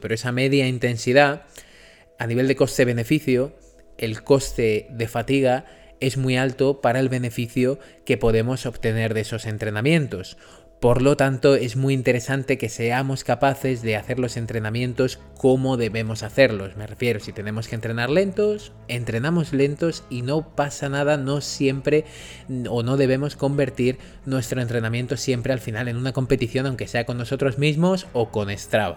Pero esa media intensidad, a nivel de coste-beneficio, el coste de fatiga es muy alto para el beneficio que podemos obtener de esos entrenamientos. Por lo tanto, es muy interesante que seamos capaces de hacer los entrenamientos como debemos hacerlos. Me refiero, si tenemos que entrenar lentos, entrenamos lentos y no pasa nada, no siempre o no debemos convertir nuestro entrenamiento siempre al final en una competición, aunque sea con nosotros mismos o con Strava.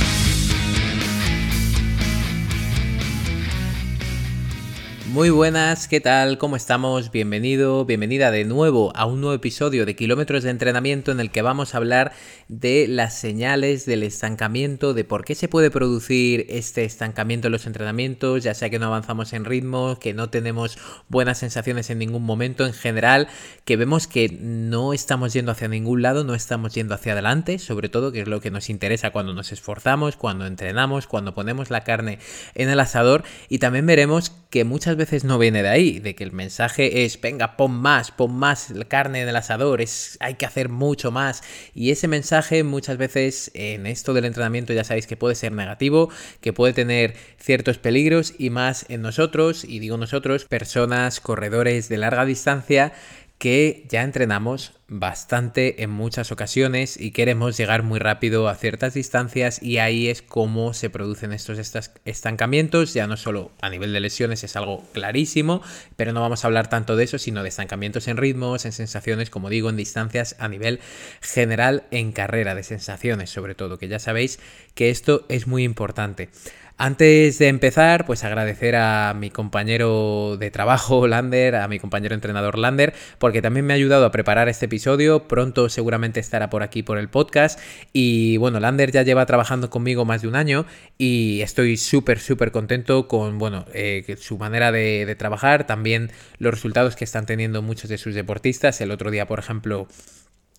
Muy buenas, ¿qué tal? ¿Cómo estamos? Bienvenido, bienvenida de nuevo a un nuevo episodio de Kilómetros de Entrenamiento en el que vamos a hablar de las señales del estancamiento, de por qué se puede producir este estancamiento en los entrenamientos, ya sea que no avanzamos en ritmo, que no tenemos buenas sensaciones en ningún momento en general, que vemos que no estamos yendo hacia ningún lado, no estamos yendo hacia adelante, sobre todo, que es lo que nos interesa cuando nos esforzamos, cuando entrenamos, cuando ponemos la carne en el asador y también veremos que muchas veces no viene de ahí, de que el mensaje es, venga, pon más, pon más carne en el asador, es, hay que hacer mucho más. Y ese mensaje muchas veces en esto del entrenamiento ya sabéis que puede ser negativo, que puede tener ciertos peligros y más en nosotros, y digo nosotros, personas, corredores de larga distancia, que ya entrenamos bastante en muchas ocasiones y queremos llegar muy rápido a ciertas distancias y ahí es como se producen estos estancamientos, ya no solo a nivel de lesiones es algo clarísimo, pero no vamos a hablar tanto de eso, sino de estancamientos en ritmos, en sensaciones, como digo, en distancias a nivel general en carrera, de sensaciones sobre todo, que ya sabéis que esto es muy importante. Antes de empezar, pues agradecer a mi compañero de trabajo, Lander, a mi compañero entrenador Lander, porque también me ha ayudado a preparar este episodio. Pronto seguramente estará por aquí por el podcast. Y bueno, Lander ya lleva trabajando conmigo más de un año y estoy súper, súper contento con, bueno, eh, su manera de, de trabajar, también los resultados que están teniendo muchos de sus deportistas. El otro día, por ejemplo,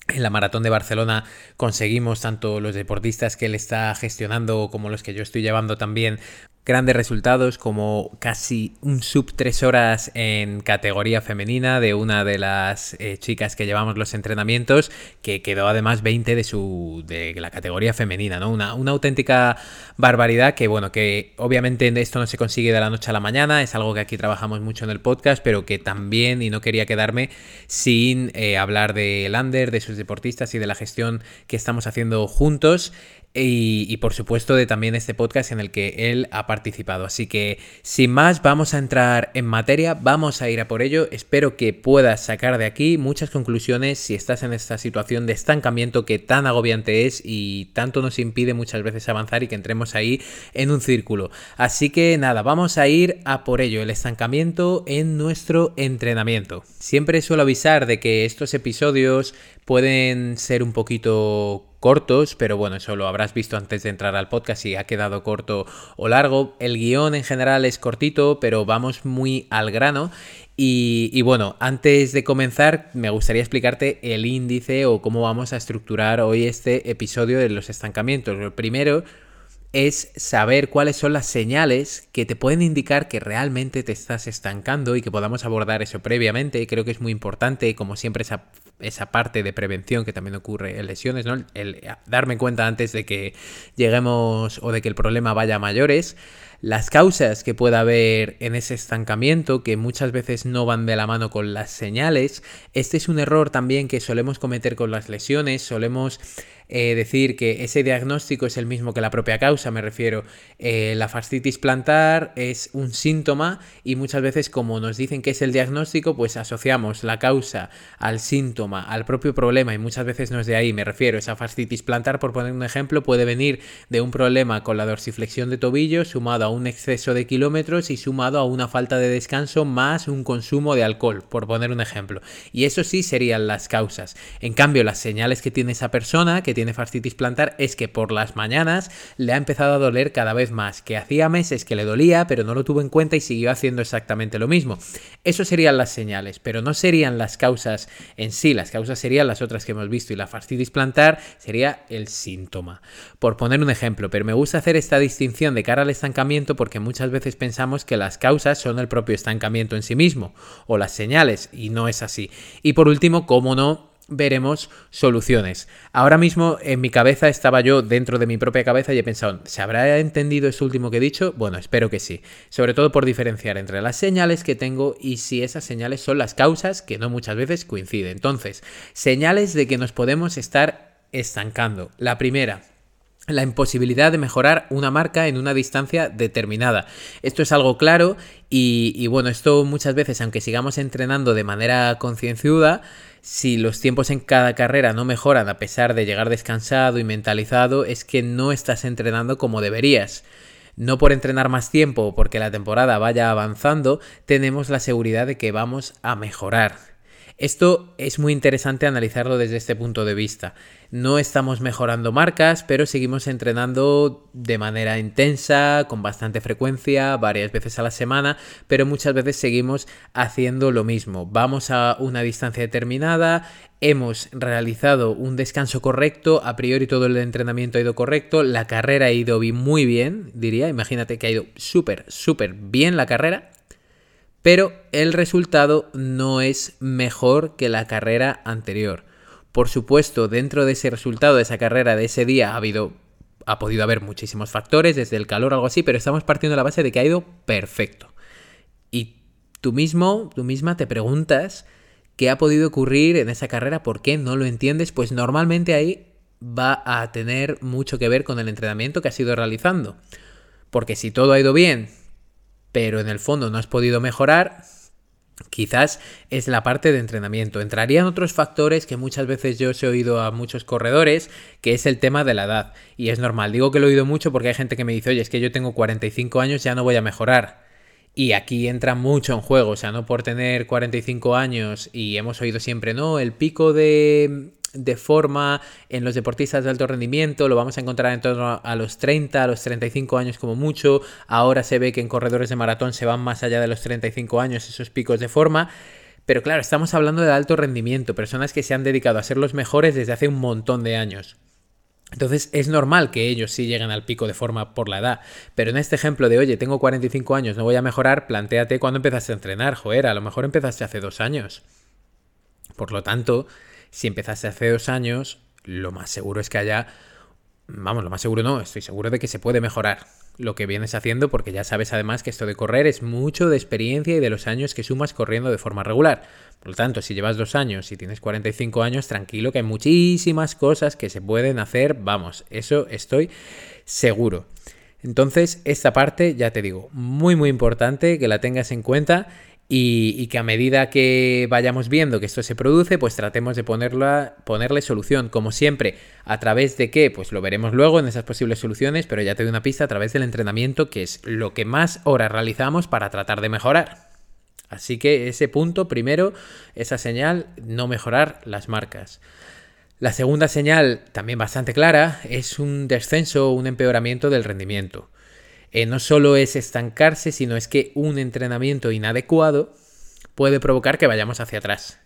en la maratón de Barcelona conseguimos tanto los deportistas que él está gestionando como los que yo estoy llevando también grandes resultados como casi un sub 3 horas en categoría femenina de una de las eh, chicas que llevamos los entrenamientos que quedó además 20 de su de la categoría femenina, ¿no? Una, una auténtica barbaridad que bueno, que obviamente esto no se consigue de la noche a la mañana, es algo que aquí trabajamos mucho en el podcast, pero que también y no quería quedarme sin eh, hablar de Lander, de deportistas y de la gestión que estamos haciendo juntos. Y, por supuesto de también este podcast en el que él ha participado. Así que sin más vamos a entrar en materia, vamos a ir a por ello. Espero que puedas sacar de aquí muchas conclusiones si estás en esta situación de estancamiento que tan agobiante es y tanto nos impide muchas veces avanzar y que entremos ahí en un círculo. Así que nada, vamos a ir a por ello, el estancamiento en nuestro entrenamiento. Siempre suelo avisar de que estos episodios pueden ser un poquito cortos, pero bueno, eso lo habrás visto antes de entrar al podcast si ha quedado corto o largo. El guion en general es cortito, pero vamos muy al grano. Y, bueno, antes de comenzar, me gustaría explicarte el índice o cómo vamos a estructurar hoy este episodio de los estancamientos. Lo primero es saber cuáles son las señales que te pueden indicar que realmente te estás estancando y que podamos abordar eso previamente. Creo que es muy importante, como siempre, esa esa parte de prevención que también ocurre en lesiones, ¿no? El darme cuenta antes de que lleguemos o de que el problema vaya a mayores las causas que pueda haber en ese estancamiento, que muchas veces no van de la mano con las señales. Este es un error también que solemos cometer con las lesiones, solemos eh, decir que ese diagnóstico es el mismo que la propia causa, me refiero. Eh, la fascitis plantar es un síntoma y muchas veces como nos dicen que es el diagnóstico, pues asociamos la causa al síntoma, al propio problema y muchas veces no es de ahí, me refiero. Esa fascitis plantar, por poner un ejemplo, puede venir de un problema con la dorsiflexión de tobillo sumado a un exceso de kilómetros y sumado a una falta de descanso más un consumo de alcohol, por poner un ejemplo. Y eso sí serían las causas. En cambio, las señales que tiene esa persona, que tiene tiene fascitis plantar es que por las mañanas le ha empezado a doler cada vez más, que hacía meses que le dolía, pero no lo tuvo en cuenta y siguió haciendo exactamente lo mismo. Eso serían las señales, pero no serían las causas en sí, las causas serían las otras que hemos visto y la fascitis plantar sería el síntoma. Por poner un ejemplo, pero me gusta hacer esta distinción de cara al estancamiento porque muchas veces pensamos que las causas son el propio estancamiento en sí mismo o las señales y no es así. Y por último, cómo no, veremos soluciones. Ahora mismo en mi cabeza estaba yo dentro de mi propia cabeza y he pensado, ¿se habrá entendido eso último que he dicho? Bueno, espero que sí. Sobre todo por diferenciar entre las señales que tengo y si esas señales son las causas que no muchas veces coinciden. Entonces, señales de que nos podemos estar estancando. La primera, la imposibilidad de mejorar una marca en una distancia determinada. Esto es algo claro y, y bueno, esto muchas veces, aunque sigamos entrenando de manera concienciuda, si los tiempos en cada carrera no mejoran a pesar de llegar descansado y mentalizado, es que no estás entrenando como deberías. No por entrenar más tiempo o porque la temporada vaya avanzando, tenemos la seguridad de que vamos a mejorar. Esto es muy interesante analizarlo desde este punto de vista. No estamos mejorando marcas, pero seguimos entrenando de manera intensa, con bastante frecuencia, varias veces a la semana, pero muchas veces seguimos haciendo lo mismo. Vamos a una distancia determinada, hemos realizado un descanso correcto, a priori todo el entrenamiento ha ido correcto, la carrera ha ido muy bien, diría, imagínate que ha ido súper, súper bien la carrera, pero el resultado no es mejor que la carrera anterior. Por supuesto, dentro de ese resultado de esa carrera de ese día ha habido ha podido haber muchísimos factores, desde el calor o algo así, pero estamos partiendo de la base de que ha ido perfecto. Y tú mismo, tú misma te preguntas qué ha podido ocurrir en esa carrera, por qué no lo entiendes, pues normalmente ahí va a tener mucho que ver con el entrenamiento que has ido realizando. Porque si todo ha ido bien, pero en el fondo no has podido mejorar, quizás es la parte de entrenamiento. Entrarían otros factores que muchas veces yo os he oído a muchos corredores, que es el tema de la edad. Y es normal, digo que lo he oído mucho porque hay gente que me dice, oye, es que yo tengo 45 años, ya no voy a mejorar. Y aquí entra mucho en juego, o sea, no por tener 45 años y hemos oído siempre, no, el pico de de forma en los deportistas de alto rendimiento, lo vamos a encontrar en torno a los 30, a los 35 años como mucho, ahora se ve que en corredores de maratón se van más allá de los 35 años esos picos de forma, pero claro, estamos hablando de alto rendimiento, personas que se han dedicado a ser los mejores desde hace un montón de años. Entonces es normal que ellos sí lleguen al pico de forma por la edad. Pero en este ejemplo de, oye, tengo 45 años, no voy a mejorar, planteate cuando empezaste a entrenar. Joder, a lo mejor empezaste hace dos años. Por lo tanto, si empezaste hace dos años, lo más seguro es que haya... Vamos, lo más seguro no, estoy seguro de que se puede mejorar lo que vienes haciendo porque ya sabes además que esto de correr es mucho de experiencia y de los años que sumas corriendo de forma regular. Por lo tanto, si llevas dos años y tienes 45 años, tranquilo que hay muchísimas cosas que se pueden hacer, vamos, eso estoy seguro. Entonces, esta parte, ya te digo, muy muy importante que la tengas en cuenta y, que a medida que vayamos viendo que esto se produce, pues tratemos de ponerla, ponerle solución, como siempre. ¿A través de qué? Pues lo veremos luego en esas posibles soluciones, pero ya te doy una pista a través del entrenamiento, que es lo que más horas realizamos para tratar de mejorar. Así que ese punto, primero, esa señal, no mejorar las marcas. La segunda señal, también bastante clara, es un descenso un empeoramiento del rendimiento. Eh, no solo es estancarse, sino es que un entrenamiento inadecuado puede provocar que vayamos hacia atrás.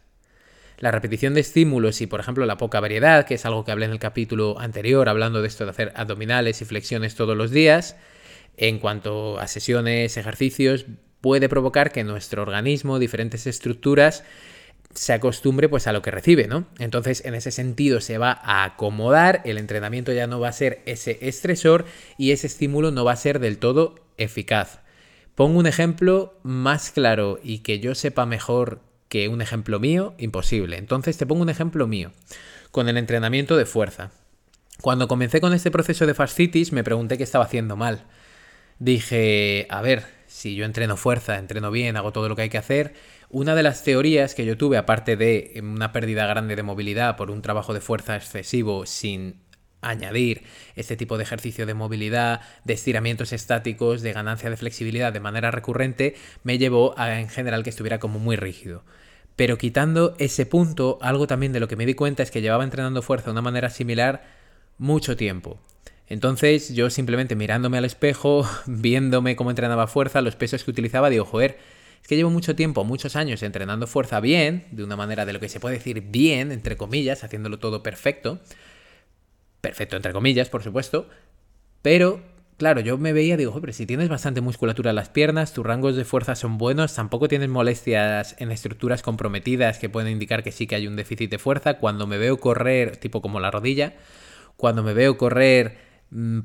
La repetición de estímulos y, por ejemplo, la poca variedad, que es algo que hablé en el capítulo anterior, hablando de esto de hacer abdominales y flexiones todos los días, en cuanto a sesiones, ejercicios, puede provocar que nuestro organismo, diferentes estructuras, se acostumbre pues a lo que recibe, ¿no? Entonces, en ese sentido se va a acomodar, el entrenamiento ya no va a ser ese estresor y ese estímulo no va a ser del todo eficaz. Pongo un ejemplo más claro y que yo sepa mejor que un ejemplo mío, imposible. Entonces te pongo un ejemplo mío, con el entrenamiento de fuerza. Cuando comencé con este proceso de fascitis me pregunté qué estaba haciendo mal. Dije, a ver, si yo entreno fuerza, entreno bien, hago todo lo que hay que hacer, una de las teorías que yo tuve, aparte de una pérdida grande de movilidad por un trabajo de fuerza excesivo sin añadir este tipo de ejercicio de movilidad, de estiramientos estáticos, de ganancia de flexibilidad de manera recurrente, me llevó a en general que estuviera como muy rígido. Pero quitando ese punto, algo también de lo que me di cuenta es que llevaba entrenando fuerza de una manera similar mucho tiempo. Entonces yo simplemente mirándome al espejo, viéndome cómo entrenaba fuerza, los pesos que utilizaba, digo, joder, es que llevo mucho tiempo, muchos años entrenando fuerza bien, de una manera de lo que se puede decir bien, entre comillas, haciéndolo todo perfecto. Perfecto, entre comillas, por supuesto. Pero, claro, yo me veía, digo, pero si tienes bastante musculatura en las piernas, tus rangos de fuerza son buenos, tampoco tienes molestias en estructuras comprometidas que pueden indicar que sí que hay un déficit de fuerza. Cuando me veo correr, tipo como la rodilla, cuando me veo correr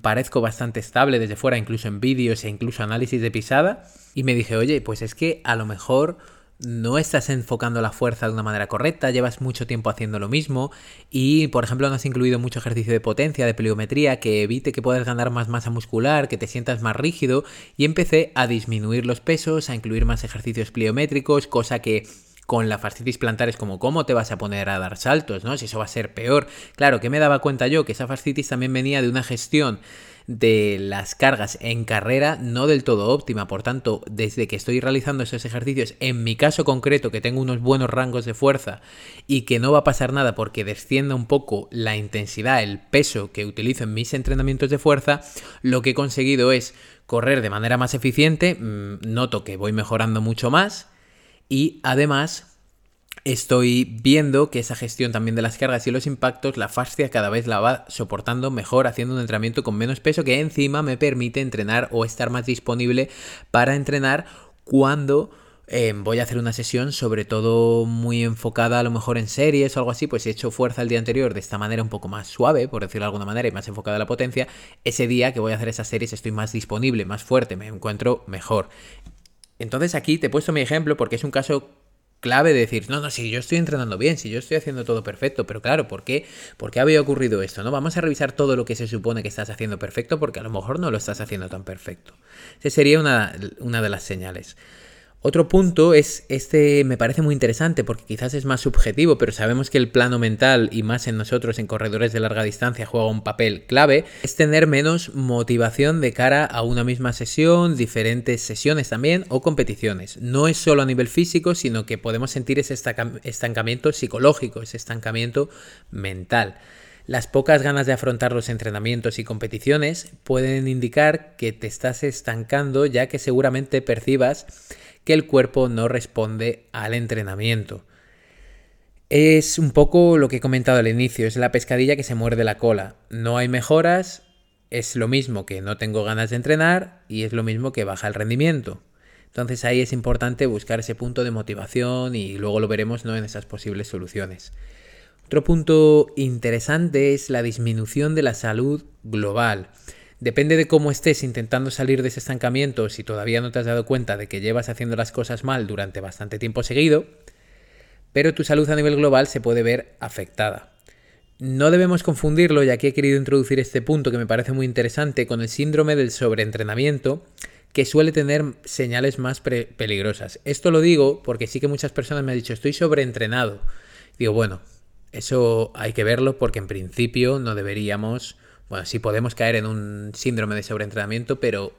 parezco bastante estable desde fuera, incluso en vídeos e incluso análisis de pisada. Y me dije, oye, pues es que a lo mejor no estás enfocando la fuerza de una manera correcta, llevas mucho tiempo haciendo lo mismo y, por ejemplo, no has incluido mucho ejercicio de potencia, de pliometría, que evite que puedas ganar más masa muscular, que te sientas más rígido y empecé a disminuir los pesos, a incluir más ejercicios pliométricos, cosa que con la fascitis plantar es como, ¿cómo te vas a poner a dar saltos? ¿no? Si eso va a ser peor. Claro, que me daba cuenta yo que esa fascitis también venía de una gestión de las cargas en carrera no del todo óptima. Por tanto, desde que estoy realizando esos ejercicios, en mi caso concreto, que tengo unos buenos rangos de fuerza y que no va a pasar nada porque descienda un poco la intensidad, el peso que utilizo en mis entrenamientos de fuerza, lo que he conseguido es correr de manera más eficiente. Mm, noto que voy mejorando mucho más y además estoy viendo que esa gestión también de las cargas y los impactos, la fascia cada vez la va soportando mejor haciendo un entrenamiento con menos peso que encima me permite entrenar o estar más disponible para entrenar cuando em, voy a hacer una sesión sobre todo muy enfocada a lo mejor en series o algo así, pues he hecho fuerza el día anterior de esta manera un poco más suave, por decirlo de alguna manera, y más enfocada a la potencia, ese día que voy a hacer esas series estoy más disponible, más fuerte, me encuentro mejor. Entonces aquí te he puesto mi ejemplo porque es un caso clave de decir, no, no, si yo estoy entrenando bien, si yo estoy haciendo todo perfecto, pero claro, ¿por qué? ¿Por qué había ocurrido esto? ¿No? Vamos a revisar todo lo que se supone que estás haciendo perfecto porque a lo mejor no lo estás haciendo tan perfecto. Esa sería una, una de las señales. Otro punto es, este me parece muy interesante porque quizás es más subjetivo, pero sabemos que el plano mental y más en nosotros en corredores de larga distancia juega un papel clave, es tener menos motivación de cara a una misma sesión, diferentes sesiones también o competiciones. No es solo a nivel físico, sino que podemos sentir ese estancamiento psicológico, ese estancamiento mental. Las pocas ganas de afrontar los entrenamientos y competiciones pueden indicar que te estás estancando ya que seguramente percibas que el cuerpo no responde al entrenamiento. Es un poco lo que he comentado al inicio, es la pescadilla que se muerde la cola. No hay mejoras, es lo mismo que no tengo ganas de entrenar y es lo mismo que baja el rendimiento. Entonces ahí es importante buscar ese punto de motivación y luego lo veremos ¿no? en esas posibles soluciones. Otro punto interesante es la disminución de la salud global. Depende de cómo estés intentando salir de ese estancamiento, si todavía no te has dado cuenta de que llevas haciendo las cosas mal durante bastante tiempo seguido, pero tu salud a nivel global se puede ver afectada. No debemos confundirlo, ya que he querido introducir este punto que me parece muy interesante, con el síndrome del sobreentrenamiento, que suele tener señales más peligrosas. Esto lo digo porque sí que muchas personas me han dicho, estoy sobreentrenado. Digo, bueno, eso hay que verlo porque en principio no deberíamos bueno, sí podemos caer en un síndrome de sobreentrenamiento, pero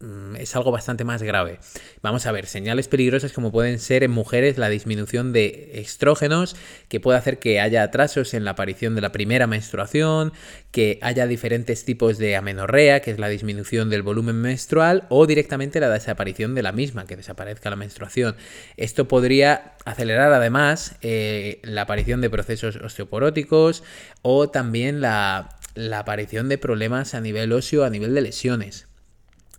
mm, es algo bastante más grave. Vamos a ver, señales peligrosas como pueden ser en mujeres la disminución de estrógenos, que puede hacer que haya atrasos en la aparición de la primera menstruación, que haya diferentes tipos de amenorrea, que es la disminución del volumen menstrual, o directamente la desaparición de la misma, que desaparezca la menstruación. Esto podría acelerar además eh, la aparición de procesos osteoporóticos o también la la aparición de problemas a nivel óseo, a nivel de lesiones.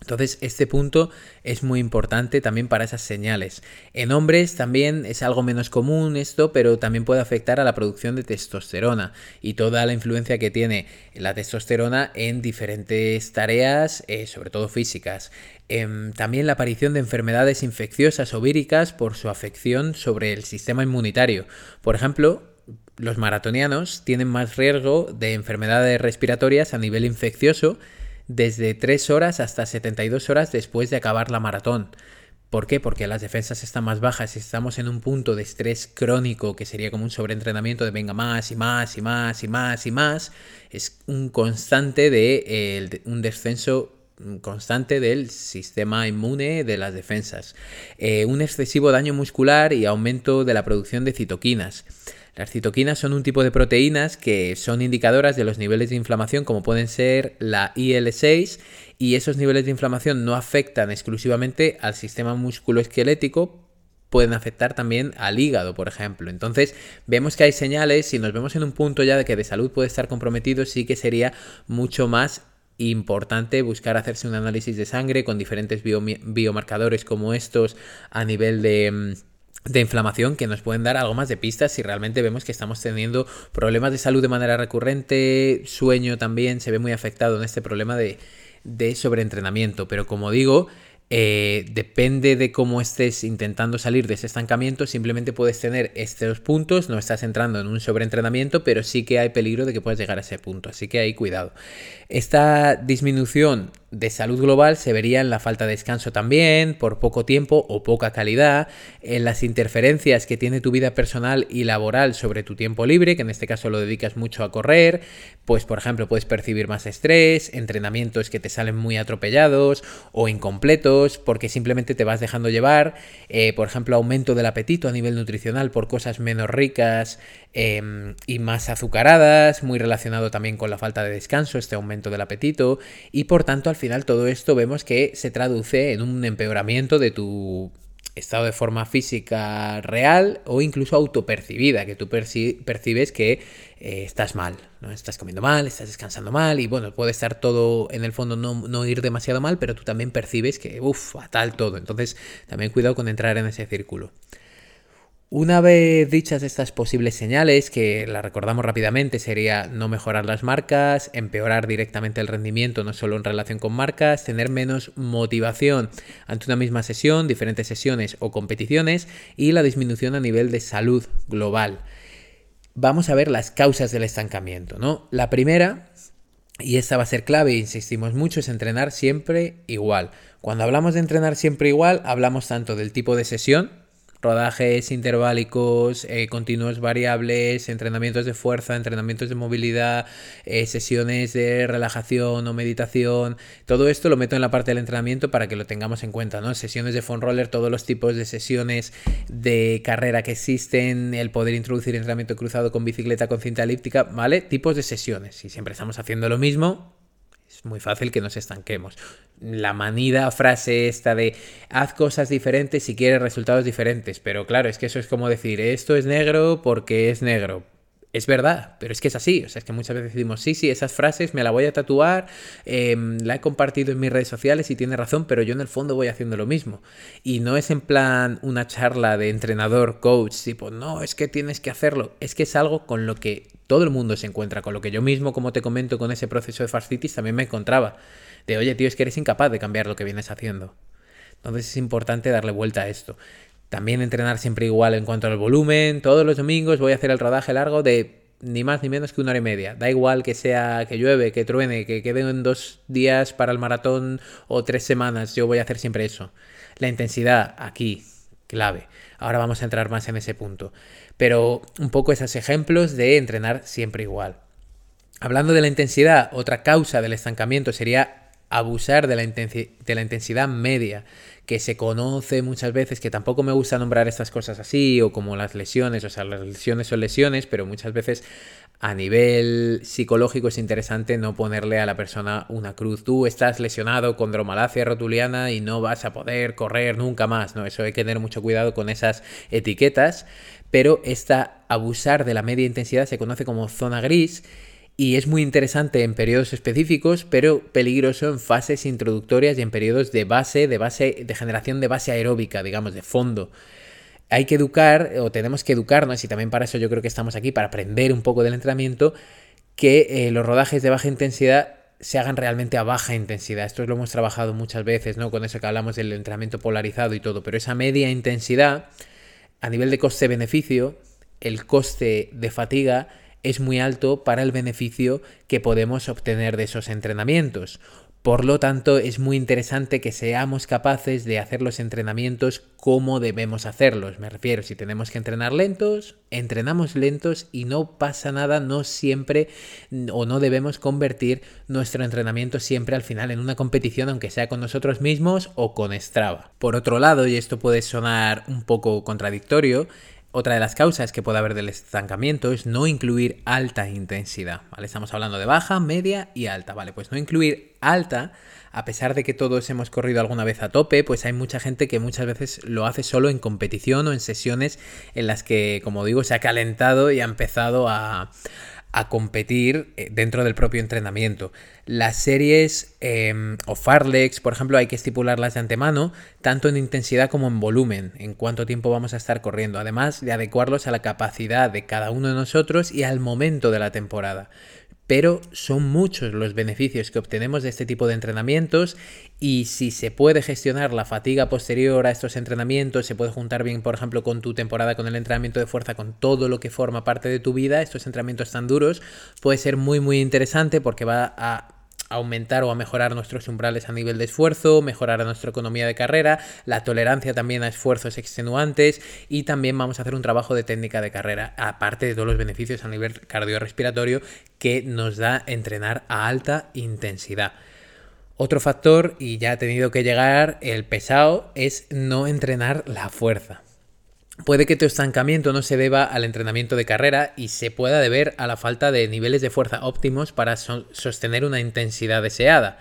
Entonces, este punto es muy importante también para esas señales. En hombres también es algo menos común esto, pero también puede afectar a la producción de testosterona y toda la influencia que tiene la testosterona en diferentes tareas, eh, sobre todo físicas. Em, también la aparición de enfermedades infecciosas o víricas por su afección sobre el sistema inmunitario. Por ejemplo, los maratonianos tienen más riesgo de enfermedades respiratorias a nivel infeccioso desde 3 horas hasta 72 horas después de acabar la maratón. ¿Por qué? Porque las defensas están más bajas y estamos en un punto de estrés crónico que sería como un sobreentrenamiento de venga más y más y más y más y más. Es un constante de un descenso constante del sistema inmune de las defensas, eh, un excesivo daño muscular y aumento de la producción de citoquinas. Las citoquinas son un tipo de proteínas que son indicadoras de los niveles de inflamación como pueden ser la IL-6 y esos niveles de inflamación no afectan exclusivamente al sistema musculoesquelético, pueden afectar también al hígado, por ejemplo. Entonces, vemos que hay señales, si nos vemos en un punto ya de que de salud puede estar comprometido, sí que sería mucho más importante buscar hacerse un análisis de sangre con diferentes biomarcadores como estos a nivel de mm, de inflamación que nos pueden dar algo más de pistas si realmente vemos que estamos teniendo problemas de salud de manera recurrente, sueño también se ve muy afectado en este problema de, de sobreentrenamiento, pero como digo, eh, depende de cómo estés intentando salir de ese estancamiento, simplemente puedes tener estos puntos, no estás entrando en un sobreentrenamiento, pero sí que hay peligro de que puedas llegar a ese punto, así que ahí cuidado. Esta disminución de salud global se vería en la falta de descanso también, por poco tiempo o poca calidad, en las interferencias que tiene tu vida personal y laboral sobre tu tiempo libre, que en este caso lo dedicas mucho a correr, pues por ejemplo puedes percibir más estrés, entrenamientos que te salen muy atropellados o incompletos, porque simplemente te vas dejando llevar, eh, por ejemplo aumento del apetito a nivel nutricional por cosas menos ricas em, y más azucaradas, muy relacionado también con la falta de descanso, este aumento del apetito, y por tanto al final todo esto vemos que se traduce en un empeoramiento de tu estado de forma física real o incluso autopercibida, que tú percibes que eh, estás mal, ¿no? Estás comiendo mal, estás descansando mal y bueno, puede estar todo en el fondo no, no ir demasiado mal, pero tú también percibes que, uff, fatal todo. Entonces, también cuidado con entrar en ese círculo. Una vez dichas estas posibles señales, que las recordamos rápidamente, sería no mejorar las marcas, empeorar directamente el rendimiento, no solo en relación con marcas, tener menos motivación ante una misma sesión, diferentes sesiones o competiciones y la disminución a nivel de salud global. Vamos a ver las causas del estancamiento, ¿no? La primera, y esta va a ser clave, insistimos mucho, es entrenar siempre igual. Cuando hablamos de entrenar siempre igual, hablamos tanto del tipo de sesión, rodajes interválicos, eh, continuos variables, entrenamientos de fuerza, entrenamientos de movilidad, eh, sesiones de relajación o meditación. Todo esto lo meto en la parte del entrenamiento para que lo tengamos en cuenta, ¿no? Sesiones de phone roller, todos los tipos de sesiones de carrera que existen, el poder introducir entrenamiento cruzado con bicicleta con cinta elíptica, ¿vale? Tipos de sesiones. Si siempre estamos haciendo lo mismo, es muy fácil que nos estanquemos. La manida frase esta de haz cosas diferentes si quieres resultados diferentes. Pero claro, es que eso es como decir esto es negro porque es negro es verdad, pero es que es así. O sea, es que muchas veces decimos, sí, sí, esas frases me la voy a tatuar, em, la he compartido en mis redes sociales y tiene razón, pero yo en el fondo voy haciendo lo mismo. Y no es en plan una charla de entrenador, coach, tipo, no, es que tienes que hacerlo. Es que es algo con lo que todo el mundo se encuentra, con lo que yo mismo, como te comento, con ese proceso de fascitis también me encontraba. De, oye, tío, es que eres incapaz de cambiar lo que vienes haciendo. Entonces es importante darle vuelta a esto. También entrenar siempre igual en cuanto al volumen. Todos los domingos voy a hacer el rodaje largo de ni más ni menos que una hora y media. Da igual que sea que llueve, que truene, que quede en dos días para el maratón o tres semanas. Yo voy a hacer siempre eso. La intensidad aquí, clave. Ahora vamos a entrar más en ese punto. Pero un poco esos ejemplos de entrenar siempre igual. Hablando de la intensidad, otra causa del estancamiento sería abusar de la, intensidad media que se conoce muchas veces, que tampoco me gusta nombrar estas cosas así, o como las lesiones, o sea, las lesiones son lesiones, pero muchas veces a nivel psicológico es interesante no ponerle a la persona una cruz. Tú estás lesionado con dromalacia rotuliana y no vas a poder correr nunca más, ¿no? Eso hay que tener mucho cuidado con esas etiquetas, pero esta abusar de la media intensidad se conoce como zona gris y es muy interesante en periodos específicos, pero peligroso en fases introductorias y en periodos de base, de base, de generación de base aeróbica, digamos, de fondo. Hay que educar, o tenemos que educarnos, y también para eso yo creo que estamos aquí, para aprender un poco del entrenamiento, que eh, los rodajes de baja intensidad se hagan realmente a baja intensidad. Esto lo hemos trabajado muchas veces, ¿no? Con eso que hablamos del entrenamiento polarizado y todo, pero esa media intensidad, a nivel de coste-beneficio, el coste de fatiga es muy alto para el beneficio que podemos obtener de esos entrenamientos. Por lo tanto, es muy interesante que seamos capaces de hacer los entrenamientos como debemos hacerlos. Me refiero, si tenemos que entrenar lentos, entrenamos lentos y no pasa nada, no siempre o no debemos convertir nuestro entrenamiento siempre al final en una competición, aunque sea con nosotros mismos o con Strava. Por otro lado, y esto puede sonar un poco contradictorio, otra de las causas que puede haber del estancamiento es no incluir alta intensidad. Estamos hablando de baja, media y alta, ¿vale? Pues no incluir alta, a pesar de que todos hemos corrido alguna vez a tope, pues hay mucha gente que muchas veces lo hace solo en competición o en sesiones en las que, como digo, se ha calentado y ha empezado a, a competir eh, dentro del propio entrenamiento. Las series em, o Farlex, por ejemplo, hay que estipularlas de antemano, tanto en intensidad como en volumen, en cuánto tiempo vamos a estar corriendo, además de adecuarlos a la capacidad de cada uno de nosotros y al momento de la temporada pero son muchos los beneficios que obtenemos de este tipo de entrenamientos y si se puede gestionar la fatiga posterior a estos entrenamientos, se puede juntar bien, por ejemplo, con tu temporada, con el entrenamiento de fuerza, con todo lo que forma parte de tu vida, estos entrenamientos tan duros, puede ser muy muy interesante porque va a aumentar o a mejorar nuestros umbrales a nivel de esfuerzo, mejorar nuestra economía de carrera, la tolerancia también a esfuerzos extenuantes y también vamos a hacer un trabajo de técnica de carrera, aparte de todos los beneficios a nivel cardiorrespiratorio que nos da entrenar a alta intensidad. Otro factor, y ya ha tenido que llegar el pesado, es no entrenar la fuerza. Puede que tu estancamiento no se deba al entrenamiento de carrera y se pueda deber a la falta de niveles de fuerza óptimos para sostener una intensidad deseada.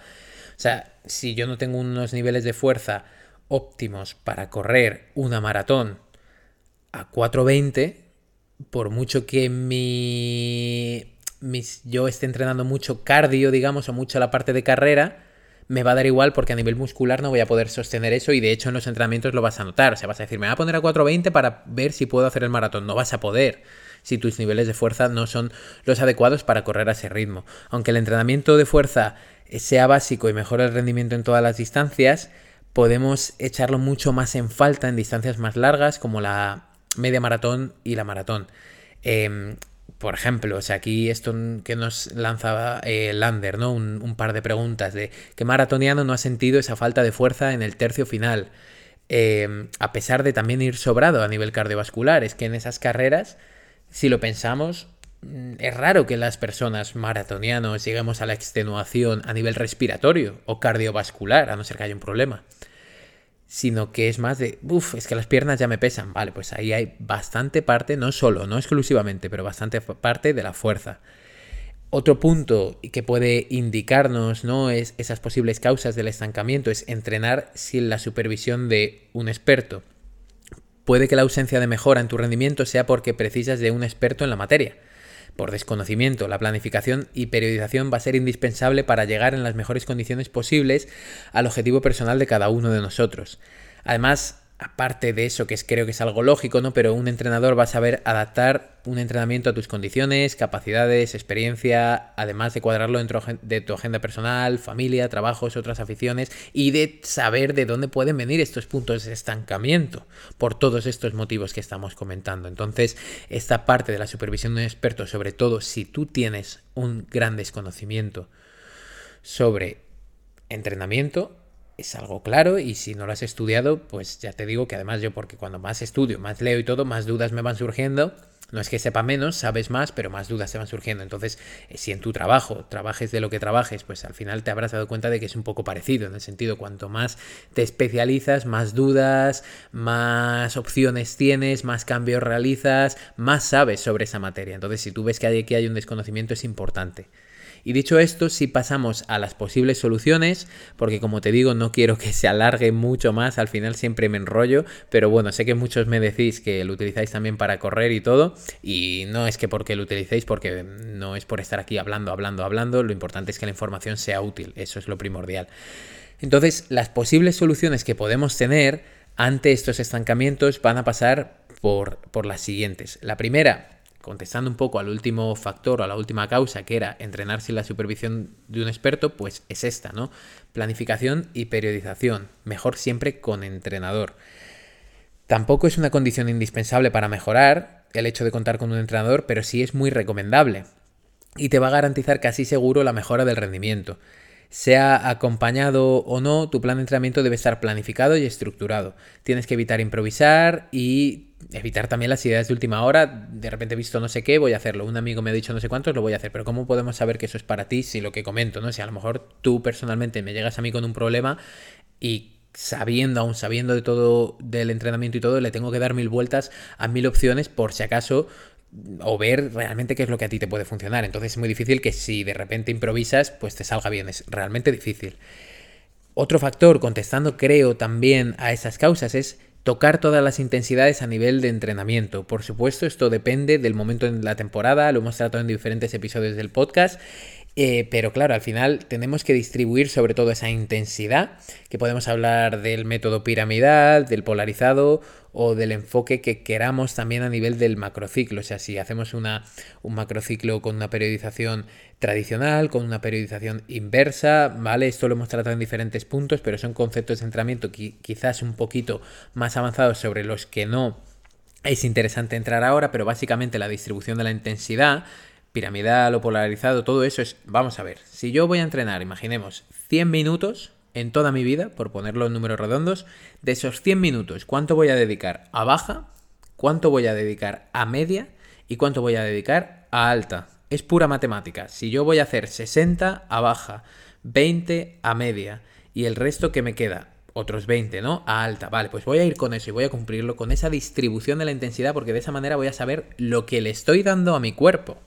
O sea, si yo no tengo unos niveles de fuerza óptimos para correr una maratón a 4.20, por mucho que mi, yo esté entrenando mucho cardio, digamos, o mucho la parte de carrera, me va a dar igual porque a nivel muscular no voy a poder sostener eso y de hecho en los entrenamientos lo vas a notar. O sea, vas a decir, me voy a poner a 4.20 para ver si puedo hacer el maratón. No vas a poder si tus niveles de fuerza no son los adecuados para correr a ese ritmo. Aunque el entrenamiento de fuerza sea básico y mejore el rendimiento en todas las distancias, podemos echarlo mucho más en falta en distancias más largas como la media maratón y la maratón. Em, por ejemplo, o sea, aquí esto que nos lanzaba eh, Lander, ¿no? Un, par de preguntas de ¿qué maratoniano no ha sentido esa falta de fuerza en el tercio final? Em, a pesar de también ir sobrado a nivel cardiovascular, es que en esas carreras, si lo pensamos, mm, es raro que las personas maratonianos lleguemos a la extenuación a nivel respiratorio o cardiovascular, a no ser que haya un problema sino que es más de, uff, es que las piernas ya me pesan. Vale, pues ahí hay bastante parte, no solo, no exclusivamente, pero bastante parte de la fuerza. Otro punto que puede indicarnos ¿no? es esas posibles causas del estancamiento es entrenar sin la supervisión de un experto. Puede que la ausencia de mejora en tu rendimiento sea porque precisas de un experto en la materia por desconocimiento. La planificación y periodización va a ser indispensable para llegar en las mejores condiciones posibles al objetivo personal de cada uno de nosotros. Además, aparte de eso, que es, creo que es algo lógico, ¿no? Pero un entrenador va a saber adaptar un entrenamiento a tus condiciones, capacidades, experiencia, además de cuadrarlo dentro de tu agenda personal, familia, trabajos, otras aficiones, y de saber de dónde pueden venir estos puntos de estancamiento por todos estos motivos que estamos comentando. Entonces, esta parte de la supervisión de un experto, sobre todo si tú tienes un gran desconocimiento sobre entrenamiento, es algo claro y si no lo has estudiado, pues ya te digo que además yo porque cuando más estudio, más leo y todo, más dudas me van surgiendo. No es que sepa menos, sabes más, pero más dudas te van surgiendo. Entonces, eh, si en tu trabajo trabajes de lo que trabajes, pues al final te habrás dado cuenta de que es un poco parecido, en el sentido, cuanto más te especializas, más dudas, más opciones tienes, más cambios realizas, más sabes sobre esa materia. Entonces, si tú ves que hay, que hay un desconocimiento, es importante. Y dicho esto, si pasamos a las posibles soluciones, porque como te digo, no quiero que se alargue mucho más, al final siempre me enrollo, pero bueno, sé que muchos me decís que lo utilizáis también para correr y todo, y no es que porque lo utilicéis, porque no es por estar aquí hablando, hablando, hablando, lo importante es que la información sea útil, eso es lo primordial. Entonces, las posibles soluciones que podemos tener ante estos estancamientos van a pasar por, por las siguientes. La primera, contestando un poco al último factor o a la última causa, que era entrenar sin la supervisión de un experto, pues es esta, ¿no? Planificación y periodización. Mejor siempre con entrenador. Tampoco es una condición indispensable para mejorar el hecho de contar con un entrenador, pero sí es muy recomendable. Y te va a garantizar casi seguro la mejora del rendimiento. Sea acompañado o no, tu plan de entrenamiento debe estar planificado y estructurado. Tienes que evitar improvisar y evitar también las ideas de última hora. De repente he visto no sé qué, voy a hacerlo. Un amigo me ha dicho no sé cuántos, lo voy a hacer. Pero ¿cómo podemos saber que eso es para ti si lo que comento, no? Si a lo mejor tú personalmente me llegas a mí con un problema y sabiendo, aún sabiendo de todo del entrenamiento y todo, le tengo que dar mil vueltas a mil opciones por si acaso o ver realmente qué es lo que a ti te puede funcionar. Entonces es muy difícil que si de repente improvisas, pues te salga bien. Es realmente difícil. Otro factor, contestando creo también a esas causas, es tocar todas las intensidades a nivel de entrenamiento. Por supuesto, esto depende del momento en la temporada, lo hemos tratado en diferentes episodios del podcast eh, pero claro, al final tenemos que distribuir sobre todo esa intensidad, que podemos hablar del método piramidal, del polarizado o del enfoque que queramos también a nivel del macrociclo. O sea, si hacemos una, un macrociclo con una periodización tradicional, con una periodización inversa, ¿vale? Esto lo hemos tratado en diferentes puntos, pero son conceptos de entrenamiento quizás un poquito más avanzados sobre los que no es interesante entrar ahora, pero básicamente la distribución de la intensidad piramidal o polarizado, todo eso es, vamos a ver, si yo voy a entrenar, imaginemos, 100 minutos en toda mi vida, por ponerlo en números redondos, de esos 100 minutos, ¿cuánto voy a dedicar a baja? ¿Cuánto voy a dedicar a media? ¿Y cuánto voy a dedicar a alta? Es pura matemática. Si yo voy a hacer 60 a baja, 20 a media y el resto que me queda, otros 20, ¿no? A alta. Vale, pues voy a ir con eso y voy a cumplirlo con esa distribución de la intensidad porque de esa manera voy a saber lo que le estoy dando a mi cuerpo.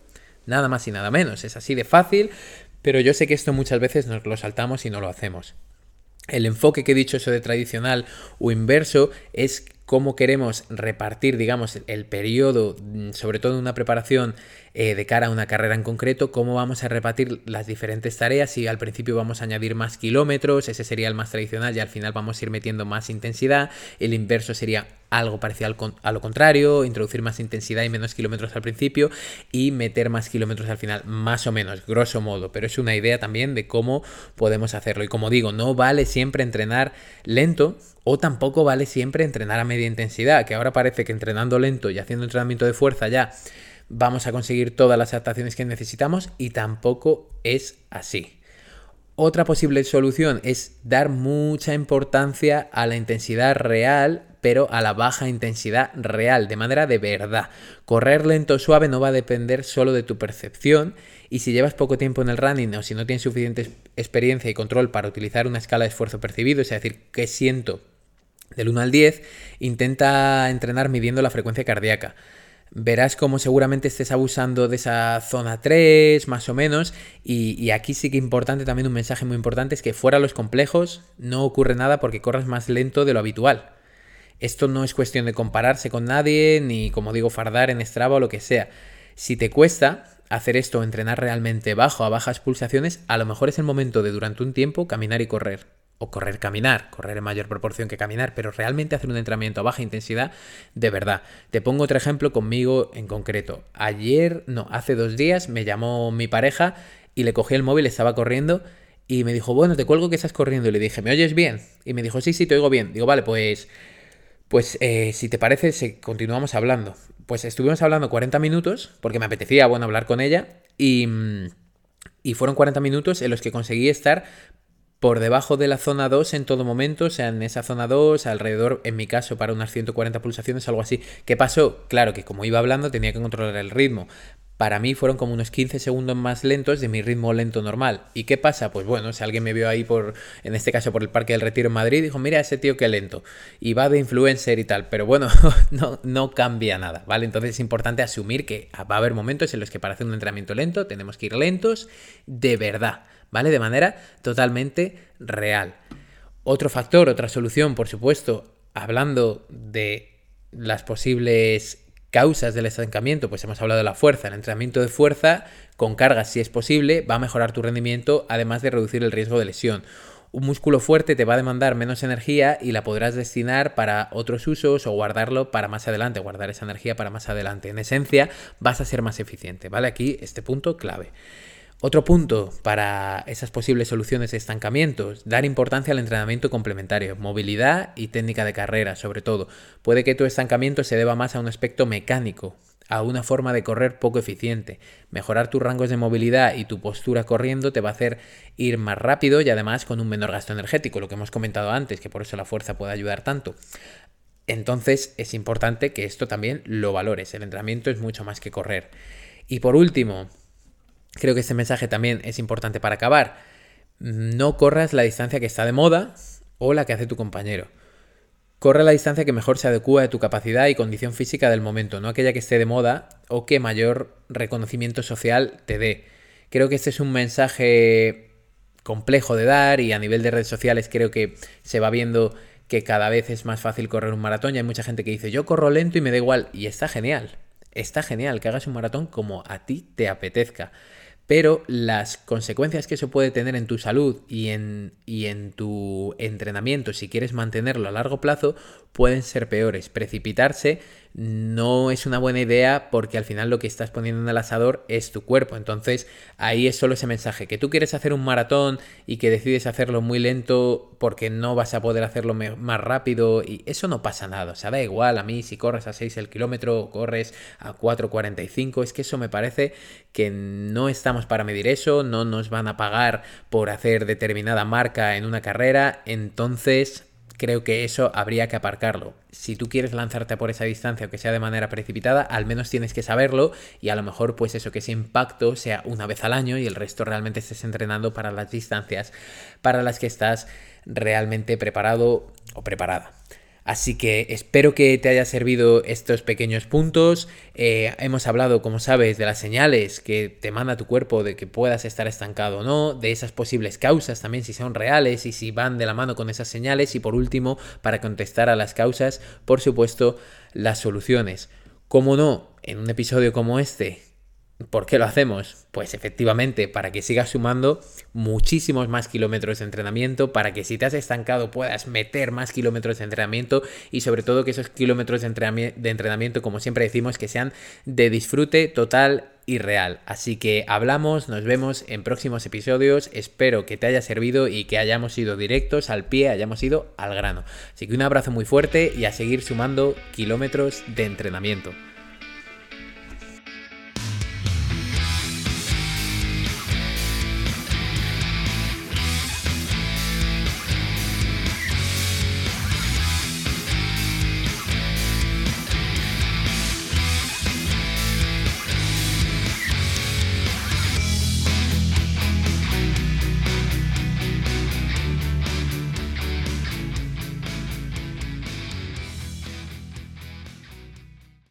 Nada más y nada menos. Es así de fácil, pero yo sé que esto muchas veces nos lo saltamos y no lo hacemos. El enfoque que he dicho eso de tradicional o inverso es cómo queremos repartir, digamos, el periodo, mm, sobre todo en una preparación eh, de cara a una carrera en concreto, cómo vamos a repartir las diferentes tareas, si al principio vamos a añadir más kilómetros, ese sería el más tradicional y al final vamos a ir metiendo más intensidad, el inverso sería algo parecido a lo contrario, introducir más intensidad y menos kilómetros al principio y meter más kilómetros al final, más o menos, grosso modo, pero es una idea también de cómo podemos hacerlo. Y como digo, no vale siempre entrenar lento o tampoco vale siempre entrenar a media intensidad, que ahora parece que entrenando lento y haciendo entrenamiento de fuerza ya vamos a conseguir todas las adaptaciones que necesitamos y tampoco es así. Otra posible solución es dar mucha importancia a la intensidad real, pero a la baja intensidad real, de manera de verdad. Correr lento o suave no va a depender solo de tu percepción y si llevas poco tiempo en el running o si no tienes suficiente experiencia y control para utilizar una escala de esfuerzo percibido, es decir, qué siento del 1 al 10, intenta entrenar midiendo la frecuencia cardíaca verás como seguramente estés abusando de esa zona 3, más o menos. Y, aquí sí que importante, también un mensaje muy importante, es que fuera los complejos no ocurre nada porque corras más lento de lo habitual. Esto no es cuestión de compararse con nadie, ni como digo, fardar en Strava o lo que sea. Si te cuesta hacer esto, entrenar realmente bajo, a bajas pulsaciones, a lo mejor es el momento de durante un tiempo caminar y correr o correr, caminar, correr en mayor proporción que caminar, pero realmente hacer un entrenamiento a baja intensidad de verdad. Te pongo otro ejemplo conmigo en concreto. Ayer, no, hace dos días me llamó mi pareja y le cogí el móvil, estaba corriendo y me dijo, bueno, te cuelgo que estás corriendo. Y le dije, ¿me oyes bien? Y me dijo, sí, sí, te oigo bien. Digo, vale, pues, pues eh, si te parece, continuamos hablando. Pues estuvimos hablando 40 minutos porque me apetecía, bueno, hablar con ella y... Mm, y fueron 40 minutos en los que conseguí estar por debajo de la zona 2 en todo momento, o sea, en esa zona 2, alrededor, en mi caso, para unas 140 pulsaciones, algo así. ¿Qué pasó? Claro que como iba hablando tenía que controlar el ritmo. Para mí fueron como unos 15 segundos más lentos de mi ritmo lento normal. ¿Y qué pasa? Pues bueno, si alguien me vio ahí por, en este caso por el Parque del Retiro en Madrid, dijo, mira ese tío qué lento. Y va de influencer y tal. Pero bueno, no, no cambia nada, ¿vale? Entonces es importante asumir que va a haber momentos en los que para hacer un entrenamiento lento tenemos que ir lentos de verdad. ¿Vale? De manera totalmente real. Otro factor, otra solución, por supuesto, hablando de las posibles causas del estancamiento, pues hemos hablado de la fuerza. El entrenamiento de fuerza con cargas, si es posible, va a mejorar tu rendimiento, además de reducir el riesgo de lesión. Un músculo fuerte te va a demandar menos energía y la podrás destinar para otros usos o guardarlo para más adelante, guardar esa energía para más adelante. En esencia, vas a ser más eficiente, ¿vale? Aquí este punto clave. Otro punto para esas posibles soluciones de estancamiento, dar importancia al entrenamiento complementario, movilidad y técnica de carrera sobre todo. Puede que tu estancamiento se deba más a un aspecto mecánico, a una forma de correr poco eficiente. Mejorar tus rangos de movilidad y tu postura corriendo te va a hacer ir más rápido y además con un menor gasto energético, lo que hemos comentado antes, que por eso la fuerza puede ayudar tanto. Entonces es importante que esto también lo valores. El entrenamiento es mucho más que correr. Y por último, creo que este mensaje también es importante para acabar. No corras la distancia que está de moda o la que hace tu compañero. Corre la distancia que mejor se adecua a tu capacidad y condición física del momento, no aquella que esté de moda o que mayor reconocimiento social te dé. Creo que este es un mensaje complejo de dar y a nivel de redes sociales creo que se va viendo que cada vez es más fácil correr un maratón y hay mucha gente que dice yo corro lento y me da igual y está genial. Está genial que hagas un maratón como a ti te apetezca pero las consecuencias que eso puede tener en tu salud y en, y en tu entrenamiento, si quieres mantenerlo a largo plazo, pueden ser peores. Precipitarse no es una buena idea porque al final lo que estás poniendo en el asador es tu cuerpo. Entonces ahí es solo ese mensaje, que tú quieres hacer un maratón y que decides hacerlo muy lento porque no vas a poder hacerlo más rápido y eso no pasa nada. O sea, da igual a mí si corres a 6 el kilómetro o corres a 4.45. Es que eso me parece que no estamos para medir eso, no nos van a pagar por hacer determinada marca en una carrera. Entonces creo que eso habría que aparcarlo. Si tú quieres lanzarte por esa distancia, aunque sea de manera precipitada, al menos tienes que saberlo y a lo mejor pues eso, que ese impacto sea una vez al año y el resto realmente estés entrenando para las distancias para las que estás realmente preparado o preparada. Así que espero que te haya servido estos pequeños puntos. Eh, hemos hablado, como sabes, de las señales que te manda tu cuerpo de que puedas estar estancado o no, de esas posibles causas también, si son reales y si van de la mano con esas señales. Y por último, para contestar a las causas, por supuesto, las soluciones. Como no, en un episodio como este, ¿Por qué lo hacemos? Pues efectivamente, para que sigas sumando muchísimos más kilómetros de entrenamiento, para que si te has estancado puedas meter más kilómetros de entrenamiento y sobre todo que esos kilómetros de entrenamiento, como siempre decimos, que sean de disfrute total y real. Así que hablamos, nos vemos en próximos episodios, espero que te haya servido y que hayamos ido directos al pie, hayamos ido al grano. Así que un abrazo muy fuerte y a seguir sumando kilómetros de entrenamiento.